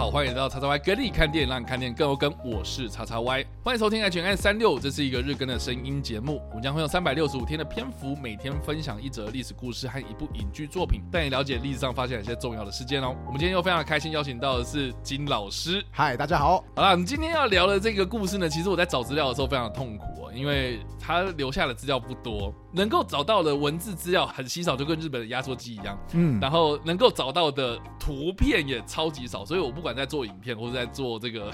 好，欢迎来到叉叉 Y 跟你看电影，让你看电影更有跟。我是叉叉 Y，欢迎收听 H N 三六，这是一个日更的声音节目。我们将会用三百六十五天的篇幅，每天分享一则历史故事和一部影剧作品，带你了解历史上发现一些重要的事件哦。我们今天又非常开心邀请到的是金老师。嗨，大家好。好了，我们今天要聊的这个故事呢，其实我在找资料的时候非常的痛苦哦，因为他留下的资料不多，能够找到的文字资料很稀少，就跟日本的压缩机一样。嗯，然后能够找到的图片也超级少，所以我不管在做影片或者在做这个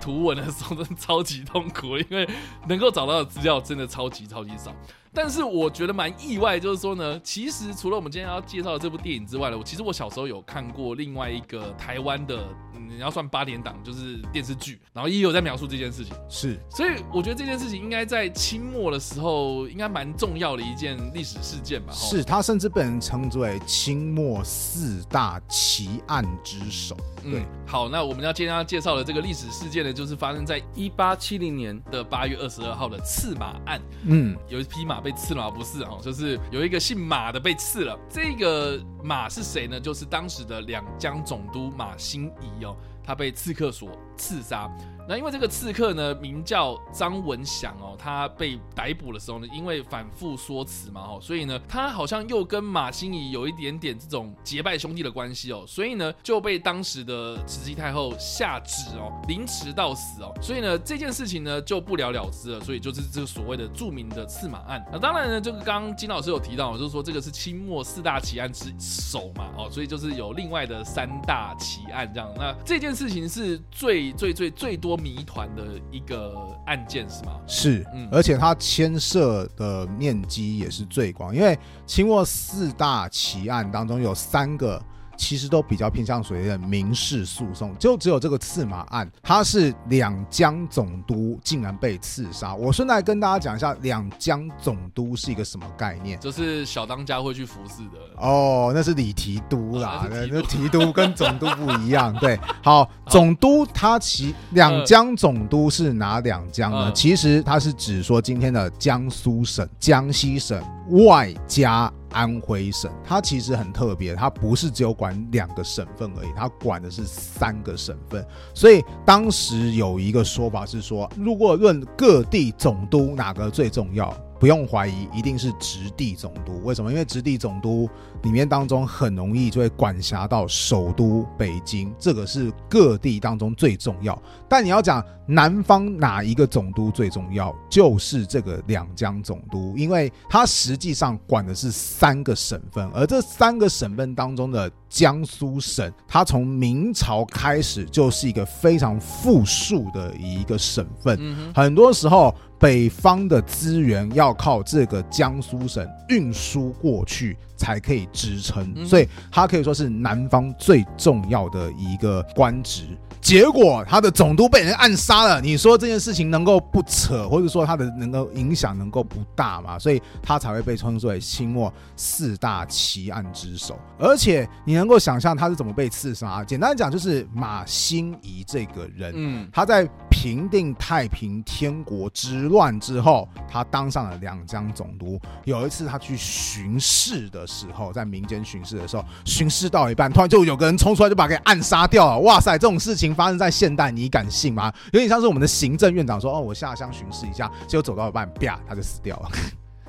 图文的时候，真的超级痛苦，因为能够找到的资料真的超级超级少。但是我觉得蛮意外，就是说呢，其实除了我们今天要介绍的这部电影之外呢，我其实我小时候有看过另外一个台湾的，你要算八点档，就是电视剧，然后也有在描述这件事情。是，所以我觉得这件事情应该在清末的时候，应该蛮重要的一件历史事件吧。是，它甚至被人称之为清末四大奇案之首。对，好，那我们要今天要介绍的这个历史事件呢，就是发生在一八七零年的八月二十二号的刺马案。嗯，有一匹马。被刺了不是哦，就是有一个姓马的被刺了。这个马是谁呢？就是当时的两江总督马新仪哦，他被刺客所刺杀。那因为这个刺客呢，名叫张文祥哦，他被逮捕的时候呢，因为反复说辞嘛哦，所以呢，他好像又跟马新仪有一点点这种结拜兄弟的关系哦，所以呢，就被当时的慈禧太后下旨哦，凌迟到死哦，所以呢，这件事情呢就不了了之了，所以就是这个所谓的著名的刺马案。那当然呢，这个刚刚金老师有提到，就是说这个是清末四大奇案之首嘛哦，所以就是有另外的三大奇案这样。那这件事情是最最最最多。谜团的一个案件是吗？是，嗯，而且它牵涉的面积也是最广，因为清末四大奇案当中有三个。其实都比较偏向所谓的民事诉讼，就只有这个刺马案，它是两江总督竟然被刺杀。我顺带跟大家讲一下，两江总督是一个什么概念？就是小当家会去服侍的哦，那是李提督啦，那提督跟总督不一样。对，好，总督他其两江总督是哪两江呢？其实他是指说今天的江苏省、江西省外加。安徽省，它其实很特别，它不是只有管两个省份而已，它管的是三个省份。所以当时有一个说法是说，如果论各地总督哪个最重要？不用怀疑，一定是直隶总督。为什么？因为直隶总督里面当中很容易就会管辖到首都北京，这个是各地当中最重要。但你要讲南方哪一个总督最重要，就是这个两江总督，因为他实际上管的是三个省份，而这三个省份当中的江苏省，它从明朝开始就是一个非常富庶的一个省份，很多时候。北方的资源要靠这个江苏省运输过去才可以支撑，所以他可以说是南方最重要的一个官职。结果他的总督被人暗杀了，你说这件事情能够不扯，或者说他的能够影响能够不大吗？所以他才会被称作为清末四大奇案之首。而且你能够想象他是怎么被刺杀？简单讲，就是马新仪这个人，嗯，他在平定太平天国之乱之后，他当上了两江总督。有一次他去巡视的时候，在民间巡视的时候，巡视到一半，突然就有个人冲出来，就把他给暗杀掉了。哇塞，这种事情！发生在现代，你敢信吗？有点像是我们的行政院长说：“哦，我下乡巡视一下，结果走到一半，啪，他就死掉了。”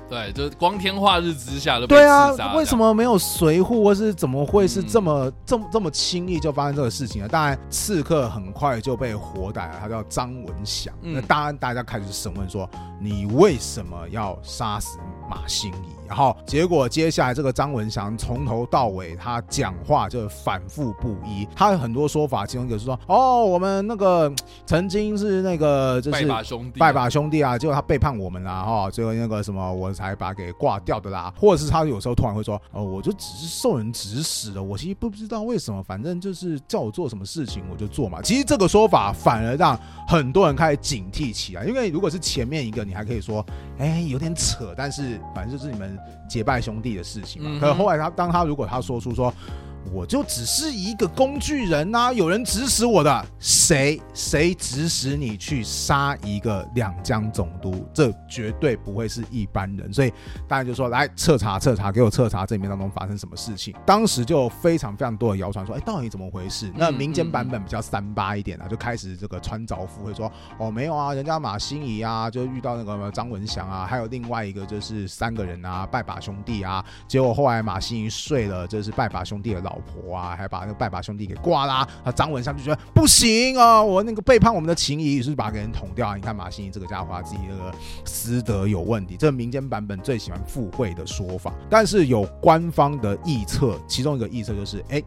对，就是光天化日之下都对啊，为什么没有随护，或是怎么会是这么这么这么轻易就发生这个事情啊？当然，刺客很快就被活逮了，他叫张文祥。那当然，大家开始审问说：“你为什么要杀死马新仪？”然后结果接下来这个张文祥从头到尾他讲话就反复不一，他有很多说法，其中一个是说：“哦，我们那个曾经是那个就是拜把兄弟，拜把兄弟啊，结果他背叛我们啦哈，最后那个什么我。”才把给挂掉的啦，或者是他有时候突然会说，哦，我就只是受人指使的，我其实不知道为什么，反正就是叫我做什么事情我就做嘛。其实这个说法反而让很多人开始警惕起来，因为如果是前面一个，你还可以说，哎，有点扯，但是反正就是你们结拜兄弟的事情嘛。可是后来他当他如果他说出说。我就只是一个工具人呐，有人指使我的，谁谁指使你去杀一个两江总督？这绝对不会是一般人，所以大家就说来彻查彻查，给我彻查这里面当中发生什么事情。当时就非常非常多的谣传说，哎，到底怎么回事？那民间版本比较三八一点啊，就开始这个穿凿附会说，哦，没有啊，人家马新仪啊，就遇到那个张文祥啊，还有另外一个就是三个人啊，拜把兄弟啊，结果后来马新仪睡了，这是拜把兄弟的老老婆啊，还把那个拜把兄弟给挂啦。啊，张文山就觉得不行啊，我那个背叛我们的情谊，于是把给人捅掉。啊你看马欣怡这个家伙，自己那个私德有问题，这个民间版本最喜欢附会的说法，但是有官方的臆测，其中一个臆测就是，哎。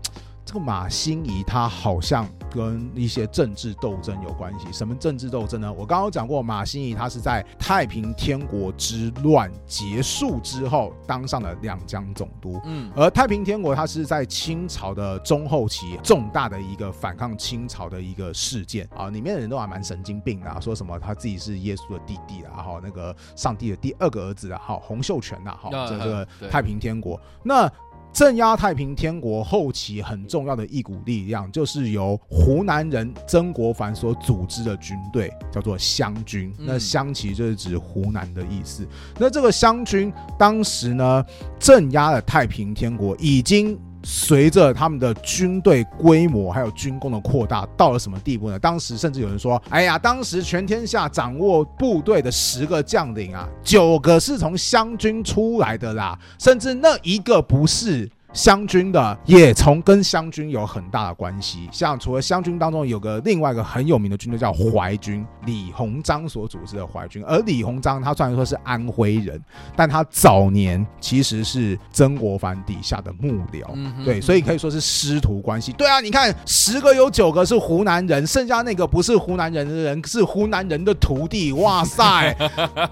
这个马欣怡他好像跟一些政治斗争有关系。什么政治斗争呢？我刚刚讲过，马新仪他是在太平天国之乱结束之后当上了两江总督。嗯，而太平天国他是在清朝的中后期重大的一个反抗清朝的一个事件啊，里面的人都还蛮神经病的，说什么他自己是耶稣的弟弟啊，哈，那个上帝的第二个儿子啊，哈，洪秀全呐，哈，这个太平天国那。镇压太平天国后期很重要的一股力量，就是由湖南人曾国藩所组织的军队，叫做湘军。那湘其实就是指湖南的意思。那这个湘军当时呢，镇压了太平天国，已经。随着他们的军队规模还有军工的扩大，到了什么地步呢？当时甚至有人说：“哎呀，当时全天下掌握部队的十个将领啊，九个是从湘军出来的啦，甚至那一个不是。”湘军的也从跟湘军有很大的关系，像除了湘军当中有个另外一个很有名的军队叫淮军，李鸿章所组织的淮军。而李鸿章他虽然说是安徽人，但他早年其实是曾国藩底下的幕僚，对，所以可以说是师徒关系。对啊，你看十个有九个是湖南人，剩下那个不是湖南人的人是湖南人的徒弟。哇塞，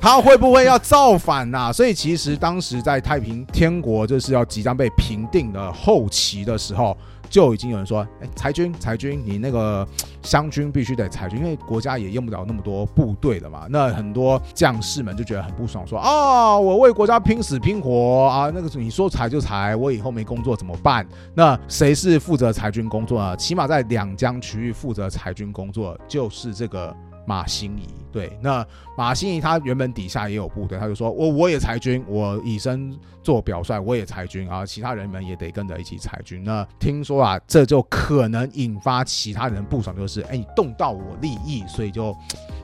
他会不会要造反呐？所以其实当时在太平天国就是要即将被平。定的后期的时候，就已经有人说：“哎，裁军，裁军，你那个湘军必须得裁军，因为国家也用不了那么多部队了嘛。”那很多将士们就觉得很不爽，说：“啊，我为国家拼死拼活啊，那个你说裁就裁，我以后没工作怎么办？”那谁是负责裁军工作呢？起码在两江区域负责裁军工作就是这个。马新仪对，那马新仪他原本底下也有部队，他就说我我也裁军，我以身做表率，我也裁军啊，其他人们也得跟着一起裁军。那听说啊，这就可能引发其他人不爽，就是哎，你动到我利益，所以就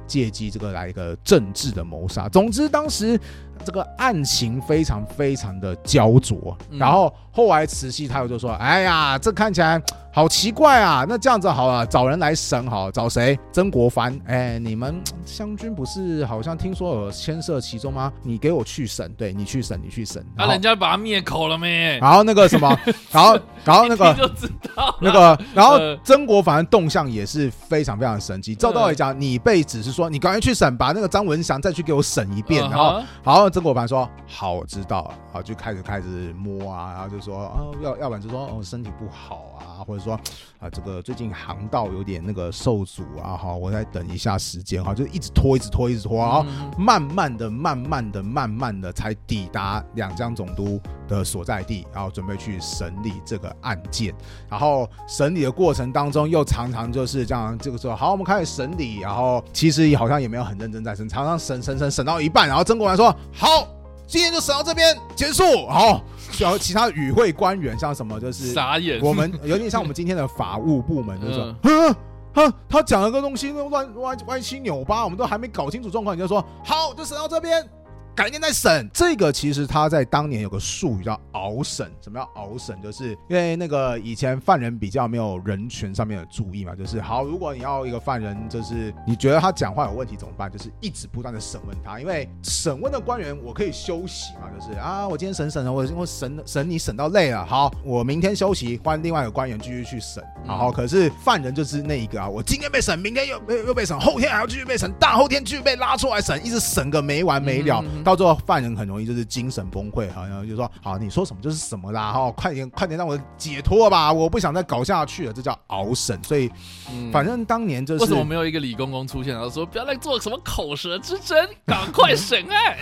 借机这个来一个政治的谋杀。总之，当时这个案情非常非常的焦灼。然后后来慈禧太后就说：“哎呀，这看起来。”好奇怪啊！那这样子好了，找人来审好，找谁？曾国藩。哎，你们 湘军不是好像听说有牵涉其中吗？你给我去审，对你去审，你去审。那人家把他灭口了没？然后那个什么，然后然后那个就知道那个，然后曾国藩动向也是非常非常神奇。照道理讲，你被指是说你赶快去审，把那个张文祥再去给我审一遍。然后，好，曾国藩说好，我知道了。好，就开始开始摸啊，然后就说啊，要要不然就说哦，身体不好啊，或者。说啊，这个最近航道有点那个受阻啊，好，我再等一下时间哈，就一直拖，一直拖，一直拖，然后慢慢的、慢慢的、慢慢的才抵达两江总督的所在地，然后准备去审理这个案件。然后审理的过程当中，又常常就是这样，这个时候好，我们开始审理，然后其实好像也没有很认真在审，常常审审审审到一半，然后曾国藩说好。今天就审到这边结束，好，然后其他与会官员像什么就是傻眼，我们有点像我们今天的法务部门，就是说，哼，他讲了个东西乱歪歪七扭八，我们都还没搞清楚状况，你就说好，就审到这边。改天再审，这个其实他在当年有个术语叫熬审。什么叫熬审？就是因为那个以前犯人比较没有人权上面的注意嘛，就是好，如果你要一个犯人，就是你觉得他讲话有问题怎么办？就是一直不断的审问他，因为审问的官员我可以休息嘛，就是啊，我今天审审了，我我审审你审到累了，好，我明天休息，换另外一个官员继续去审。然后可是犯人就是那一个啊，我今天被审，明天又又又被审，后天还要继续被审，大后天继续被拉出来审，一直审个没完没了。到最后，犯人很容易就是精神崩溃，好像就说：“好，你说什么就是什么啦，哈，快点，快点让我解脱吧，我不想再搞下去了。”这叫熬审。所以，反正当年就是为什么没有一个李公公出现，然后说不要再做什么口舌之争，赶快审案。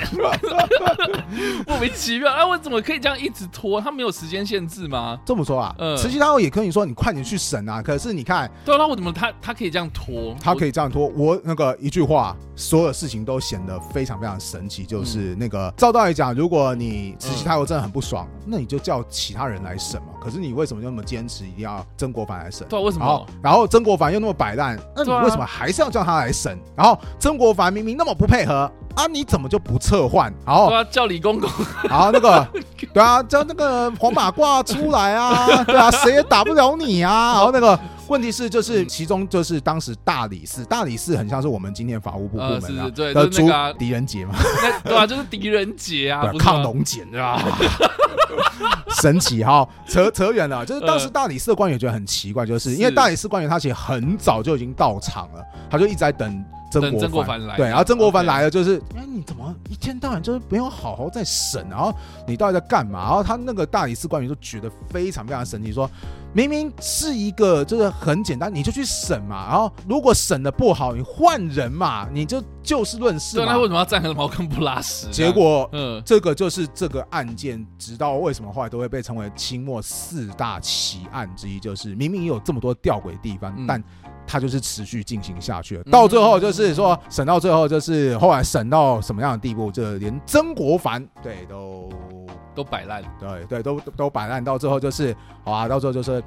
莫名其妙。哎，我怎么可以这样一直拖？他没有时间限制吗？这么说啊，慈禧太后也可以说你快点去审啊。可是你看，对啊，那我怎么他他可以这样拖？他可以这样拖。我那个一句话，所有事情都显得非常非常神奇。就是那个照道理讲，如果你慈禧太后真的很不爽，那你就叫其他人来审嘛。可是你为什么那么坚持一定要曾国藩来审？对，为什么？然后曾国藩又那么摆烂，那你为什么还是要叫他来审？然后曾国藩明明那么不配合。啊！你怎么就不撤换？好，叫李公公。好，那个，对啊，叫那个黄马褂出来啊！对啊，谁也打不了你啊！然后那个问题是，就是其中就是当时大理寺，大理寺很像是我们今天法务部部门啊，对，就是那个狄仁杰嘛，对啊，就是狄仁杰啊，抗龙简对吧？神奇哈，扯扯远了，就是当时大理寺的官员觉得很奇怪，就是因为大理寺官员他其实很早就已经到场了，他就一直在等。曾国藩来，对，然后曾国藩来了，就是哎，你怎么一天到晚就是没有好好在审，然后你到底在干嘛？然后他那个大理寺官员就觉得非常非常神奇，说明明是一个就是很简单，你就去审嘛，然后如果审的不好，你换人嘛，你就就事论事对。那为什么要站着茅坑不拉屎？结果，嗯，这个就是这个案件，直到为什么后来都会被称为清末四大奇案之一，就是明明有这么多吊诡地方，但。他就是持续进行下去了，到最后就是说审到最后就是后来审到什么样的地步，就连曾国藩对都都摆烂，对对都都摆烂，到最后就是好啊，到最后就是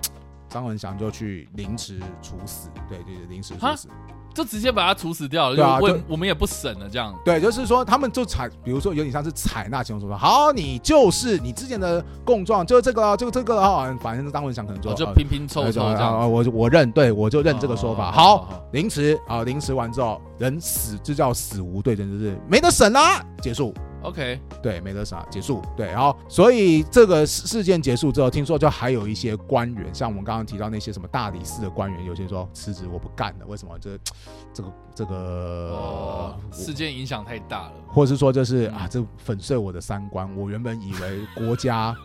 张文祥就去凌迟处死，对对对，凌迟处死。就直接把他处死掉了，对啊，就我们也不审了，这样。对，就是说他们就采，比如说有点像是采纳其中说，好，你就是你之前的供状，就是这个，就这个啊，反正当文祥可能就就拼拼凑凑这样，我我认，对我就认这个说法。好，凌迟啊，凌迟完之后人死就叫死无对证，就是没得审啦，结束。OK，对，没得啥，结束。对，然后所以这个事事件结束之后，听说就还有一些官员，像我们刚刚提到那些什么大理寺的官员，有些说辞职，我不干了。为什么？这这个这个事件影响太大了，或者是说就是啊，这粉碎我的三观。我原本以为国家。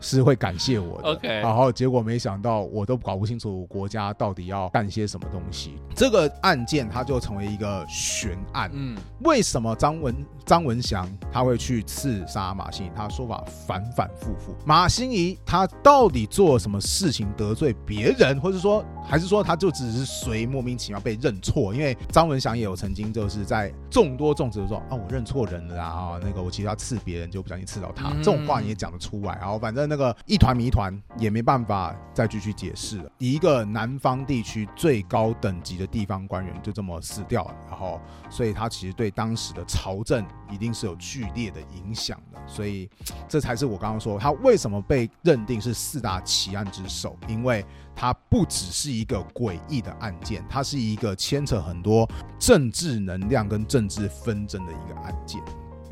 是会感谢我的，OK，然后结果没想到我都搞不清楚国家到底要干些什么东西。这个案件它就成为一个悬案。嗯，为什么张文张文祥他会去刺杀马欣怡？他说法反反复复。马欣怡他到底做了什么事情得罪别人，或者说还是说他就只是随莫名其妙被认错？因为张文祥也有曾经就是在众多众子说啊我认错人了啊，那个我其实要刺别人就不小心刺到他，这种话你也讲得出来。然后反正。那个一团谜团也没办法再继续解释了。一个南方地区最高等级的地方官员就这么死掉了，然后，所以他其实对当时的朝政一定是有剧烈的影响的。所以，这才是我刚刚说他为什么被认定是四大奇案之首，因为它不只是一个诡异的案件，它是一个牵扯很多政治能量跟政治纷争的一个案件。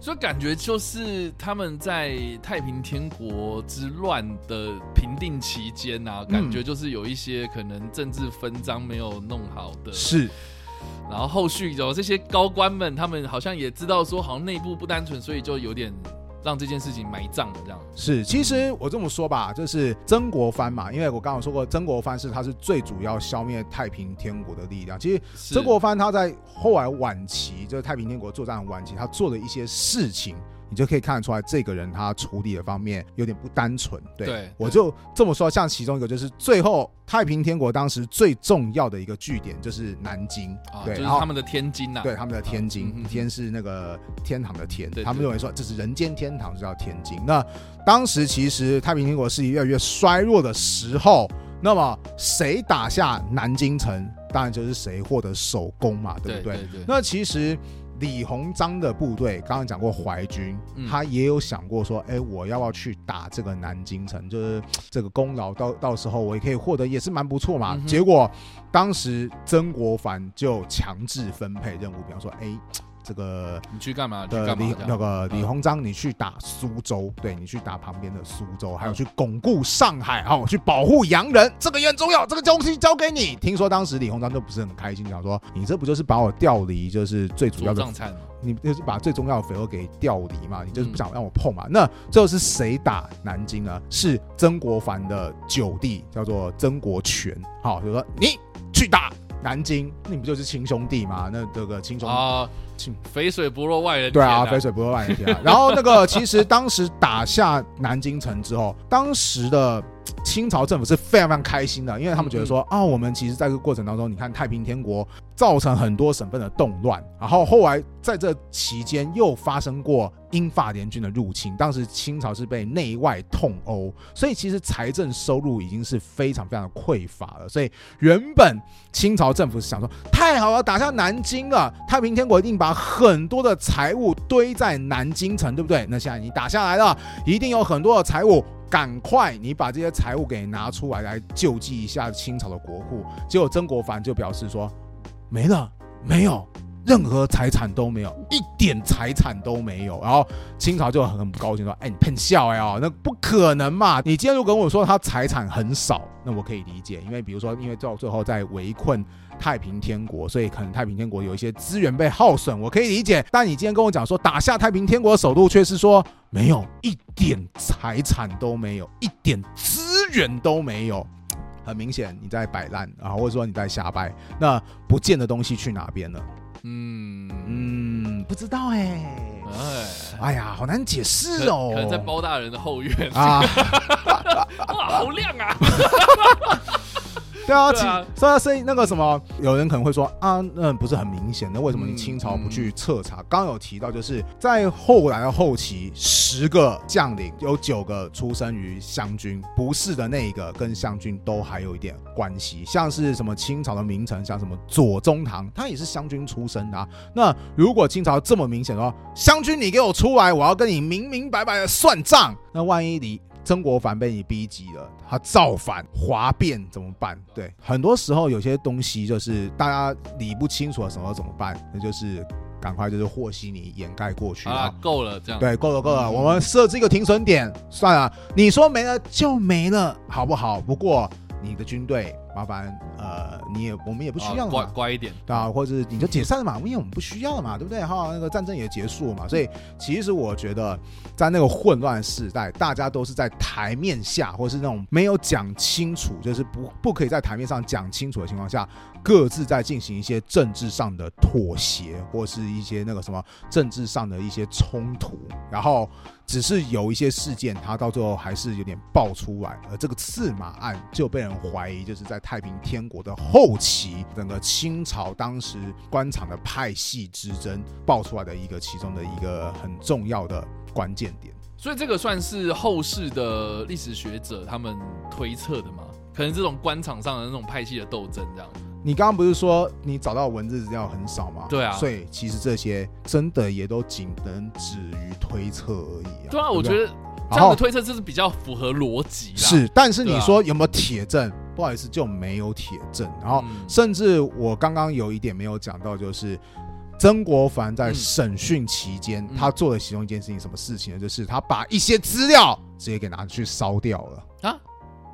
所以感觉就是他们在太平天国之乱的平定期间啊，感觉就是有一些可能政治分赃没有弄好的，是。然后后续有这些高官们，他们好像也知道说，好像内部不单纯，所以就有点。让这件事情埋葬了，这样是。其实我这么说吧，就是曾国藩嘛，因为我刚刚说过，曾国藩是他是最主要消灭太平天国的力量。其实曾国藩他在后来晚期，就是太平天国作战晚期，他做了一些事情。你就可以看得出来，这个人他处理的方面有点不单纯。对，我就这么说，像其中一个就是最后太平天国当时最重要的一个据点就是南京，对，就是他们的天津呐，对，他们的天津，天是那个天堂的天，他们认为说这是人间天堂，就叫天津。那当时其实太平天国势力越来越衰弱的时候，那么谁打下南京城，当然就是谁获得首功嘛，对不对？那其实。李鸿章的部队刚刚讲过淮军，他也有想过说，哎，我要不要去打这个南京城？就是 这个功劳到到时候我也可以获得，也是蛮不错嘛。结果当时曾国藩就强制分配任务，比方说，哎。这个你去干嘛？的李那个李鸿章，你去打苏州，对你去打旁边的苏州，还有去巩固上海，哦，去保护洋人，这个也很重要。这个东西交给你。听说当时李鸿章就不是很开心，想说你这不就是把我调离，就是最主要的，你就是把最重要的肥肉给调离嘛？你就是不想让我碰嘛？那最后是谁打南京呢？是曾国藩的九弟，叫做曾国荃。好，就说你去打。南京，那你不就是亲兄弟嘛？那这个亲兄啊，亲肥水不落外人田对啊，肥水不落外人田。然后那个其实当时打下南京城之后，当时的。清朝政府是非常非常开心的，因为他们觉得说啊，我们其实在这个过程当中，你看太平天国造成很多省份的动乱，然后后来在这期间又发生过英法联军的入侵，当时清朝是被内外痛殴，所以其实财政收入已经是非常非常的匮乏了。所以原本清朝政府是想说，太好了，打下南京了，太平天国一定把很多的财物堆在南京城，对不对？那现在你打下来了，一定有很多的财物。赶快，你把这些财物给拿出来，来救济一下清朝的国库。结果曾国藩就表示说，没了，没有任何财产都没有，一点财产都没有。然后清朝就很不高兴说，哎，你骗笑呀？那不可能嘛！你今天如果跟我说他财产很少，那我可以理解，因为比如说，因为到最后在围困。太平天国，所以可能太平天国有一些资源被耗损，我可以理解。但你今天跟我讲说打下太平天国的首都，却是说没有一点财产都没有，一点资源都没有，很明显你在摆烂啊，或者说你在瞎掰。那不见的东西去哪边了？嗯嗯，不知道哎哎，哎呀，好难解释哦。可能在包大人的后院啊，哇，好亮啊！对啊，所以所以那个什么，有人可能会说啊，那不是很明显的？为什么你清朝不去彻查？刚有提到，就是在后来的后期，十个将领有九个出生于湘军，不是的那一个跟湘军都还有一点关系。像是什么清朝的名臣，像什么左宗棠，他也是湘军出身的啊。那如果清朝这么明显说，湘军你给我出来，我要跟你明明白白的算账，那万一你。曾国藩被你逼急了，他造反哗变怎么办？对，很多时候有些东西就是大家理不清楚的时候怎么办？那就是赶快就是和稀泥掩盖过去啊，够了这样。对，够了够了，我们设置一个停损点，算了，你说没了就没了，好不好？不过你的军队。麻烦，呃，你也我们也不需要乖乖一点，对啊，或者你就解散了嘛，因为我们不需要了嘛，对不对？哈，那个战争也结束了嘛，所以其实我觉得，在那个混乱时代，大家都是在台面下，或是那种没有讲清楚，就是不不可以在台面上讲清楚的情况下，各自在进行一些政治上的妥协，或是一些那个什么政治上的一些冲突，然后只是有一些事件，它到最后还是有点爆出来，而这个刺马案就被人怀疑就是在。太平天国的后期，整个清朝当时官场的派系之争爆出来的一个其中的一个很重要的关键点，所以这个算是后世的历史学者他们推测的吗？可能这种官场上的那种派系的斗争这样。你刚刚不是说你找到文字资料很少吗？对啊，所以其实这些真的也都仅能止于推测而已啊。对啊，我觉得。这样的推测就是比较符合逻辑。是，但是你说有没有铁证？不好意思，就没有铁证。然后，甚至我刚刚有一点没有讲到，就是曾国藩在审讯期间，他做的其中一件事情，什么事情呢？就是他把一些资料直接给拿去烧掉了啊！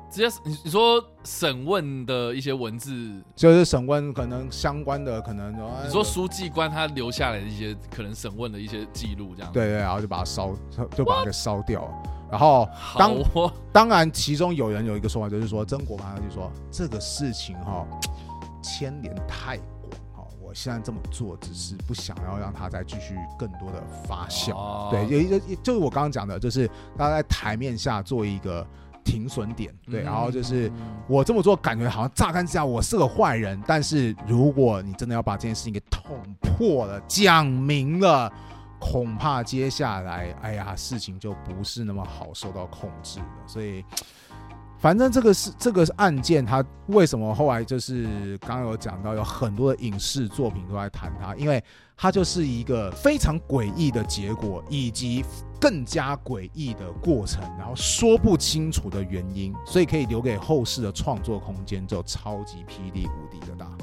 直接你你说审问的一些文字，就是审问可能相关的，可能你说书记官他留下来的一些可能审问的一些记录，这样对对，然后就把它烧，就把它给烧掉。然后当当然，其中有人有一个说法，就是说曾国藩他就说这个事情哈牵连太广哈，我现在这么做只是不想要让他再继续更多的发酵。对，有一个就是我刚刚讲的，就是他在台面下做一个停损点，对，然后就是我这么做感觉好像乍看之下我是个坏人，但是如果你真的要把这件事情给捅破了、讲明了。恐怕接下来，哎呀，事情就不是那么好受到控制了。所以，反正这个是这个案件，它为什么后来就是刚刚有讲到，有很多的影视作品都在谈它，因为它就是一个非常诡异的结果，以及更加诡异的过程，然后说不清楚的原因，所以可以留给后世的创作空间就超级霹雳无敌的大。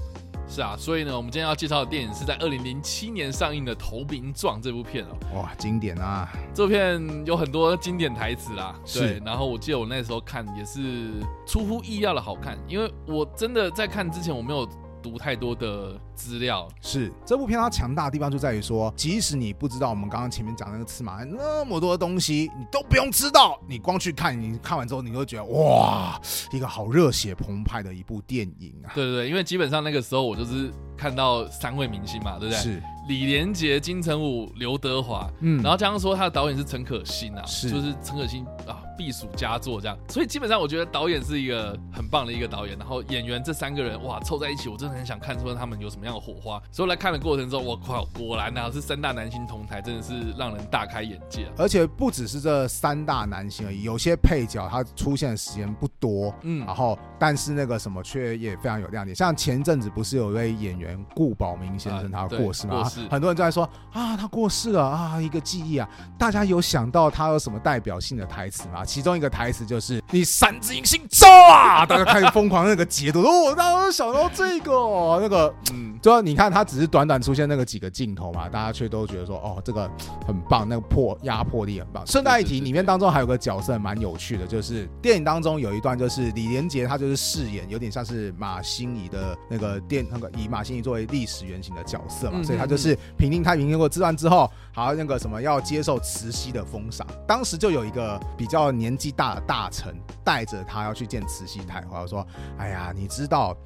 是啊，所以呢，我们今天要介绍的电影是在二零零七年上映的《投名状》这部片哦。哇，经典啊！这部片有很多经典台词啦，对。然后我记得我那时候看也是出乎意料的好看，因为我真的在看之前我没有读太多的资料。是这部片它强大的地方就在于说，即使你不知道我们刚刚前面讲那个刺马那么多的东西，你都不用知道，你光去看，你看完之后，你会觉得哇，一个好热血澎湃的一部电影啊！对对对，因为基本上那个时候我就是看到三位明星嘛，对不对？是。李连杰、金城武、刘德华，嗯，然后加上说他的导演是陈可辛啊，是，就是陈可辛啊，必属佳作这样，所以基本上我觉得导演是一个很棒的一个导演，然后演员这三个人哇凑在一起，我真的很想看出他们有什么样的火花，所以来看的过程中，我靠，果然啊是三大男星同台，真的是让人大开眼界，而且不只是这三大男星而已，有些配角他出现的时间不多，嗯，然后但是那个什么却也非常有亮点，像前阵子不是有一位演员顾宝明先生他过世吗？很多人都在说啊，他过世了啊，一个记忆啊。大家有想到他有什么代表性的台词吗？其中一个台词就是“你三只银星走啊！” 大家开始疯狂那个解读。哦，大家想到这个那个，嗯，就你看他只是短短出现那个几个镜头嘛，大家却都觉得说哦，这个很棒，那个破压迫力很棒。顺带一提，里面当中还有个角色蛮有趣的，就是电影当中有一段，就是李连杰他就是饰演有点像是马心怡的那个电那个以马心怡作为历史原型的角色嘛，所以他就是平定太平天国之乱之后，好那个什么要接受慈禧的封赏，当时就有一个比较年纪大的大臣带着他要去见慈禧太后，说：“哎呀，你知道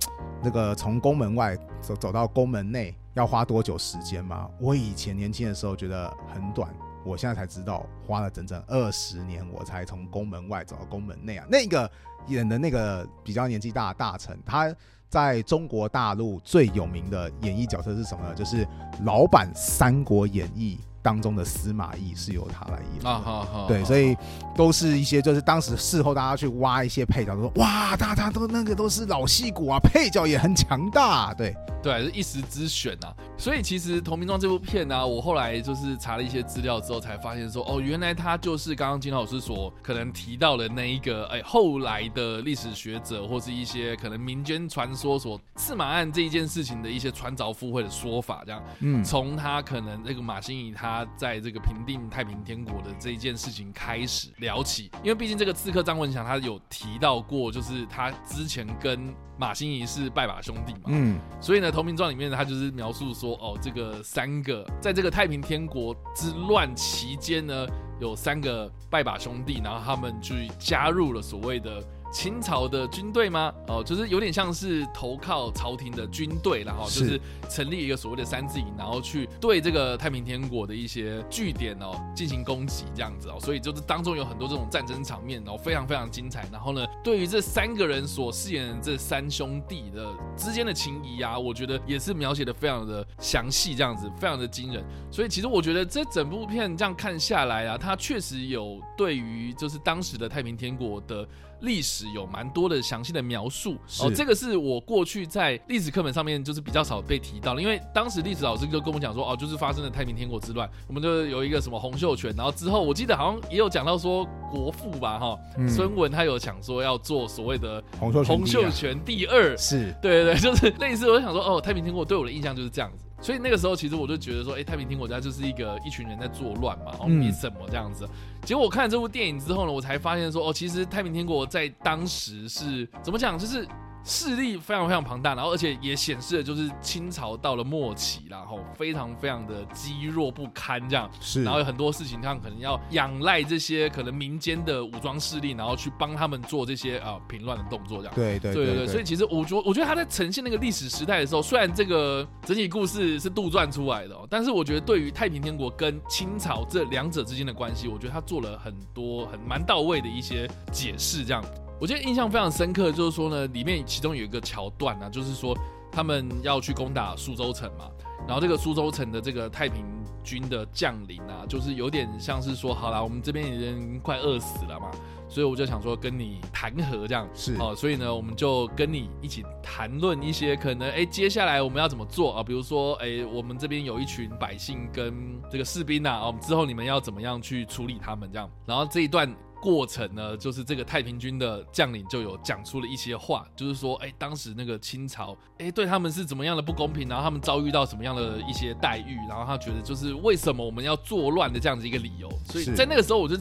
那个从宫门外走走到宫门内要花多久时间吗？我以前年轻的时候觉得很短，我现在才知道花了整整二十年，我才从宫门外走到宫门内啊。”那个演的那个比较年纪大的大臣，他。在中国大陆最有名的演绎角色是什么呢？就是老版《三国演义》。当中的司马懿是由他来演啊，好好对，所以都是一些就是当时事后大家去挖一些配角，说哇，大家都那个都是老戏骨啊，配角也很强大，对对，是一时之选啊。所以其实《投名状》这部片呢，我后来就是查了一些资料之后，才发现说哦，原来他就是刚刚金老师所可能提到的那一个哎，后来的历史学者或是一些可能民间传说所刺马案这一件事情的一些穿凿附会的说法，这样，嗯，从他可能那个马新仪他。他在这个平定太平天国的这一件事情开始聊起，因为毕竟这个刺客张文祥他有提到过，就是他之前跟马新仪是拜把兄弟嘛，嗯，所以呢，《投名状》里面，他就是描述说，哦，这个三个在这个太平天国之乱期间呢，有三个拜把兄弟，然后他们去加入了所谓的。清朝的军队吗？哦，就是有点像是投靠朝廷的军队，然后就是成立一个所谓的三字营，然后去对这个太平天国的一些据点哦进行攻击，这样子哦，所以就是当中有很多这种战争场面，然后非常非常精彩。然后呢，对于这三个人所饰演的这三兄弟的之间的情谊啊，我觉得也是描写的非常的详细，这样子非常的惊人。所以其实我觉得这整部片这样看下来啊，它确实有对于就是当时的太平天国的。历史有蛮多的详细的描述。哦，这个是我过去在历史课本上面就是比较少被提到的，因为当时历史老师就跟我讲说，哦，就是发生了太平天国之乱，我们就有一个什么洪秀全，然后之后我记得好像也有讲到说国父吧，哈，孙文他有讲说要做所谓的洪秀洪秀全第二，是。对对对，就是类似，我就想说，哦，太平天国对我的印象就是这样子。所以那个时候，其实我就觉得说，哎，太平天国家就是一个一群人在作乱嘛，哦，没什么这样子。结果我看了这部电影之后呢，我才发现说，哦，其实太平天国在当时是怎么讲，就是。势力非常非常庞大，然后而且也显示了就是清朝到了末期，然后非常非常的积弱不堪这样，是，然后有很多事情上可能要仰赖这些可能民间的武装势力，然后去帮他们做这些啊平乱的动作这样，对对对对，所以其实我觉我觉得他在呈现那个历史时代的时候，虽然这个整体故事是杜撰出来的，但是我觉得对于太平天国跟清朝这两者之间的关系，我觉得他做了很多很蛮到位的一些解释这样。我记得印象非常深刻，就是说呢，里面其中有一个桥段呢，就是说他们要去攻打苏州城嘛，然后这个苏州城的这个太平军的将领啊，就是有点像是说，好啦，我们这边已经快饿死了嘛，所以我就想说跟你谈和这样，是哦，所以呢，我们就跟你一起谈论一些可能，哎，接下来我们要怎么做啊？比如说，哎，我们这边有一群百姓跟这个士兵呐，哦，之后你们要怎么样去处理他们这样？然后这一段。过程呢，就是这个太平军的将领就有讲出了一些话，就是说，哎，当时那个清朝，哎，对他们是怎么样的不公平，然后他们遭遇到什么样的一些待遇，然后他觉得就是为什么我们要作乱的这样子一个理由。所以在那个时候，我就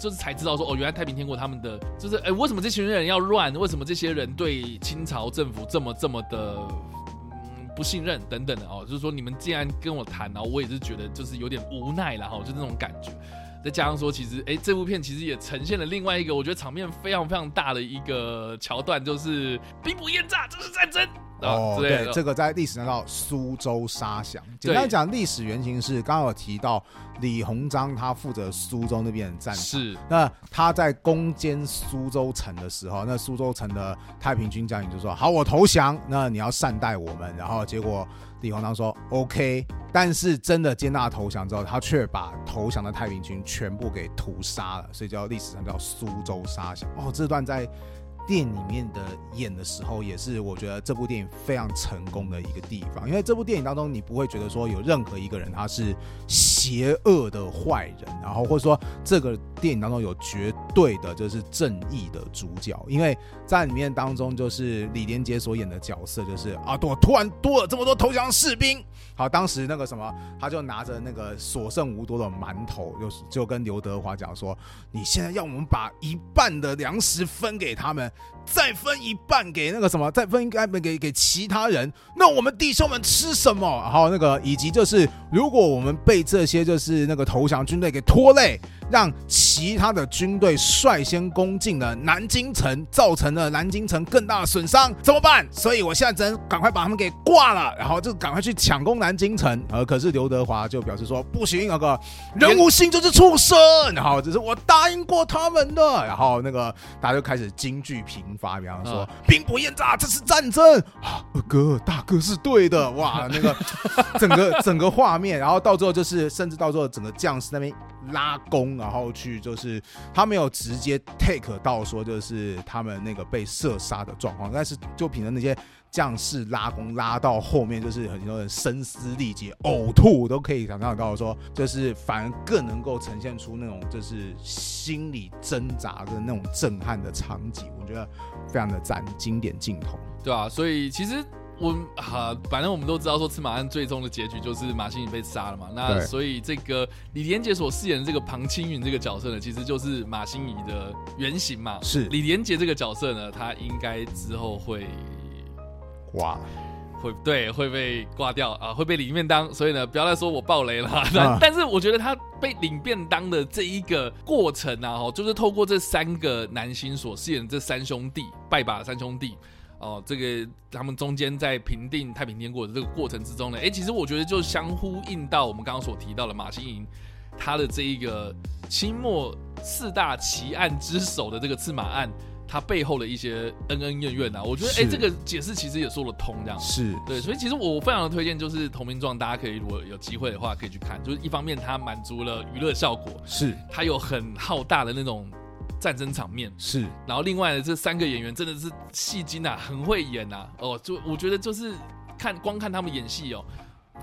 就是才知道说，哦，原来太平天国他们的就是，哎，为什么这群人要乱？为什么这些人对清朝政府这么这么的？嗯不信任等等的哦，就是说你们既然跟我谈，然后我也是觉得就是有点无奈了哈，就那种感觉。再加上说，其实哎，这部片其实也呈现了另外一个我觉得场面非常非常大的一个桥段，就是兵不厌诈，这是战争。哦，对，这个在历史上叫苏州杀降。简单讲，历史原型是刚刚有提到李鸿章，他负责苏州那边的战事。那他在攻坚苏州城的时候，那苏州城的太平军将领就说：“好，我投降。那你要善待我们。”然后结果李鸿章说：“OK。”但是真的接纳投降之后，他却把投降的太平军全部给屠杀了，所以叫历史上叫苏州杀降。哦，这段在。电影里面的演的时候，也是我觉得这部电影非常成功的一个地方，因为这部电影当中，你不会觉得说有任何一个人他是邪恶的坏人，然后或者说这个电影当中有绝对的就是正义的主角，因为在里面当中就是李连杰所演的角色就是啊，多突然多了这么多投降士兵，好，当时那个什么，他就拿着那个所剩无多的馒头，就就跟刘德华讲说，你现在要我们把一半的粮食分给他们。再分一半给那个什么，再分一半给给其他人，那我们弟兄们吃什么？好，那个以及就是，如果我们被这些就是那个投降军队给拖累。让其他的军队率先攻进了南京城，造成了南京城更大的损伤，怎么办？所以我现在只能赶快把他们给挂了，然后就赶快去抢攻南京城。呃，可是刘德华就表示说不行，那个人无信就是畜生。然后这是我答应过他们的。然后那个大家就开始京剧频发，比方说兵不厌诈，这是战争啊！哥，大哥是对的。哇，那个整个整个画面，然后到最后就是，甚至到最后整个将士那边。拉弓，然后去就是他没有直接 take 到说就是他们那个被射杀的状况，但是就凭着那些将士拉弓拉到后面，就是很多人声嘶力竭、呕吐都可以想象到说，就是反而更能够呈现出那种就是心理挣扎的那种震撼的场景，我觉得非常的赞，经典镜头，对啊，所以其实。我哈，反正我们都知道说赤马案最终的结局就是马新宇被杀了嘛。那所以这个李连杰所饰演的这个庞青云这个角色呢，其实就是马新宇的原型嘛。是李连杰这个角色呢，他应该之后会挂，会对会被挂掉啊，会被领便当。所以呢，不要再说我爆雷了。但是我觉得他被领便当的这一个过程啊，哈，就是透过这三个男星所饰演的这三兄弟拜把三兄弟。哦，这个他们中间在平定太平天国的这个过程之中呢，哎，其实我觉得就相呼应到我们刚刚所提到的马新营他的这一个清末四大奇案之首的这个刺马案，他背后的一些恩恩怨怨啊，我觉得哎，这个解释其实也说得通，这样。是。对，所以其实我非常的推荐，就是《投名状》，大家可以如果有机会的话可以去看，就是一方面它满足了娱乐效果，是。它有很浩大的那种。战争场面。是，然后另外的这三个演员真的是戏精啊，很会演呐，哦，就我觉得就是看光看他们演戏哦，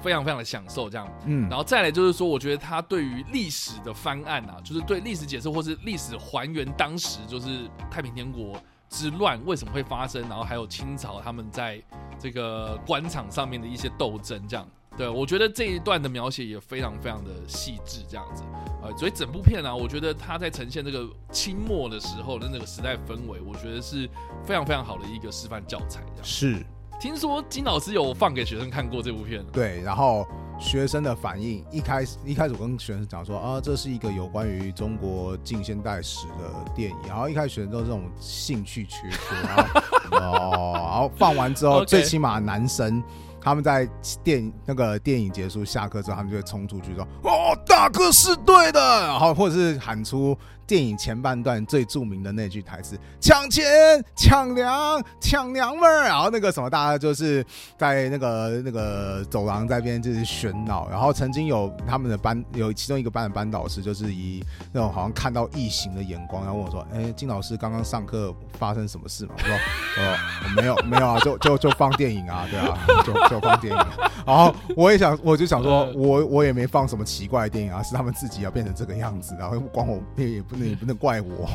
非常非常的享受这样，嗯，然后再来就是说，我觉得他对于历史的翻案啊，就是对历史解释或是历史还原当时就是太平天国之乱为什么会发生，然后还有清朝他们在这个官场上面的一些斗争这样。对，我觉得这一段的描写也非常非常的细致，这样子，呃，所以整部片呢，我觉得他在呈现这个清末的时候的那个时代氛围，我觉得是非常非常好的一个示范教材。这样是，听说金老师有放给学生看过这部片，对，然后学生的反应一开始一开始我跟学生讲说啊，这是一个有关于中国近现代史的电影，然后一开始学生都是这种兴趣缺缺，哦，然后放完之后，最起码男生。他们在电那个电影结束下课之后，他们就会冲出去说：“哦，大哥是对的。”然后或者是喊出。电影前半段最著名的那句台词：“抢钱、抢粮、抢娘们儿。”然后那个什么，大家就是在那个那个走廊在边就是喧闹。然后曾经有他们的班有其中一个班的班导师，就是以那种好像看到异形的眼光，然后问我说：“哎，金老师刚刚上课发生什么事嘛？”我说：“呃，没有，没有啊，就就就放电影啊，对啊，就就放电影。”然后我也想，我就想说，我我也没放什么奇怪的电影啊，是他们自己要变成这个样子，然后光我也不。那也不能怪我，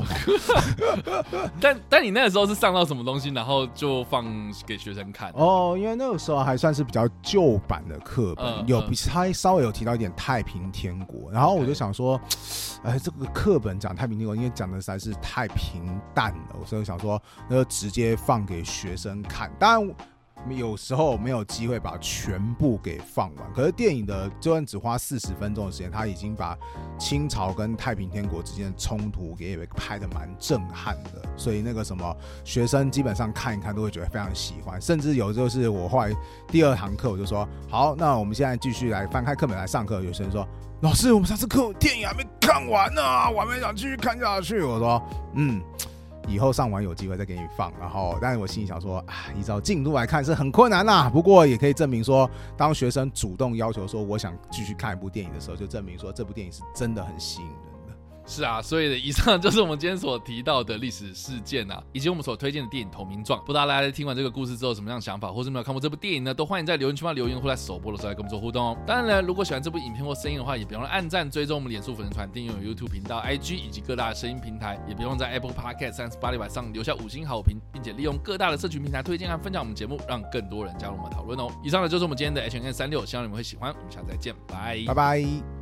但但你那个时候是上到什么东西，然后就放给学生看？哦，因为那个时候还算是比较旧版的课本，有比他稍微有提到一点太平天国，然后我就想说，哎，这个课本讲太平天国，因为讲的实在是太平淡了，所以想说那就直接放给学生看，当然。有时候没有机会把全部给放完。可是电影的就算只花四十分钟的时间，他已经把清朝跟太平天国之间的冲突给拍的蛮震撼的。所以那个什么学生基本上看一看都会觉得非常喜欢，甚至有就是我后来第二堂课我就说好，那我们现在继续来翻开课本来上课。有学生说老师，我们上次课电影还没看完呢，我还没想继续看下去。我说嗯。以后上完有机会再给你放，然后，但是我心里想说，啊，依照进度来看是很困难呐。不过也可以证明说，当学生主动要求说我想继续看一部电影的时候，就证明说这部电影是真的很吸引人。是啊，所以以上就是我们今天所提到的历史事件啊，以及我们所推荐的电影《投名状》。不知道大家在听完这个故事之后什么样的想法，或是没有看过这部电影呢？都欢迎在留言区发留言，或在首播的时候来跟我们做互动哦。当然了，如果喜欢这部影片或声音的话，也别忘了按赞、追踪我们脸书粉丝团、订阅 YouTube 频道、IG 以及各大声音平台，也别忘在 Apple Podcast 三十八里晚上留下五星好评，并且利用各大的社群平台推荐和分享我们节目，让更多人加入我们讨论哦。以上呢就是我们今天的 H N 三六，希望你们会喜欢。我们下次再见，拜拜拜。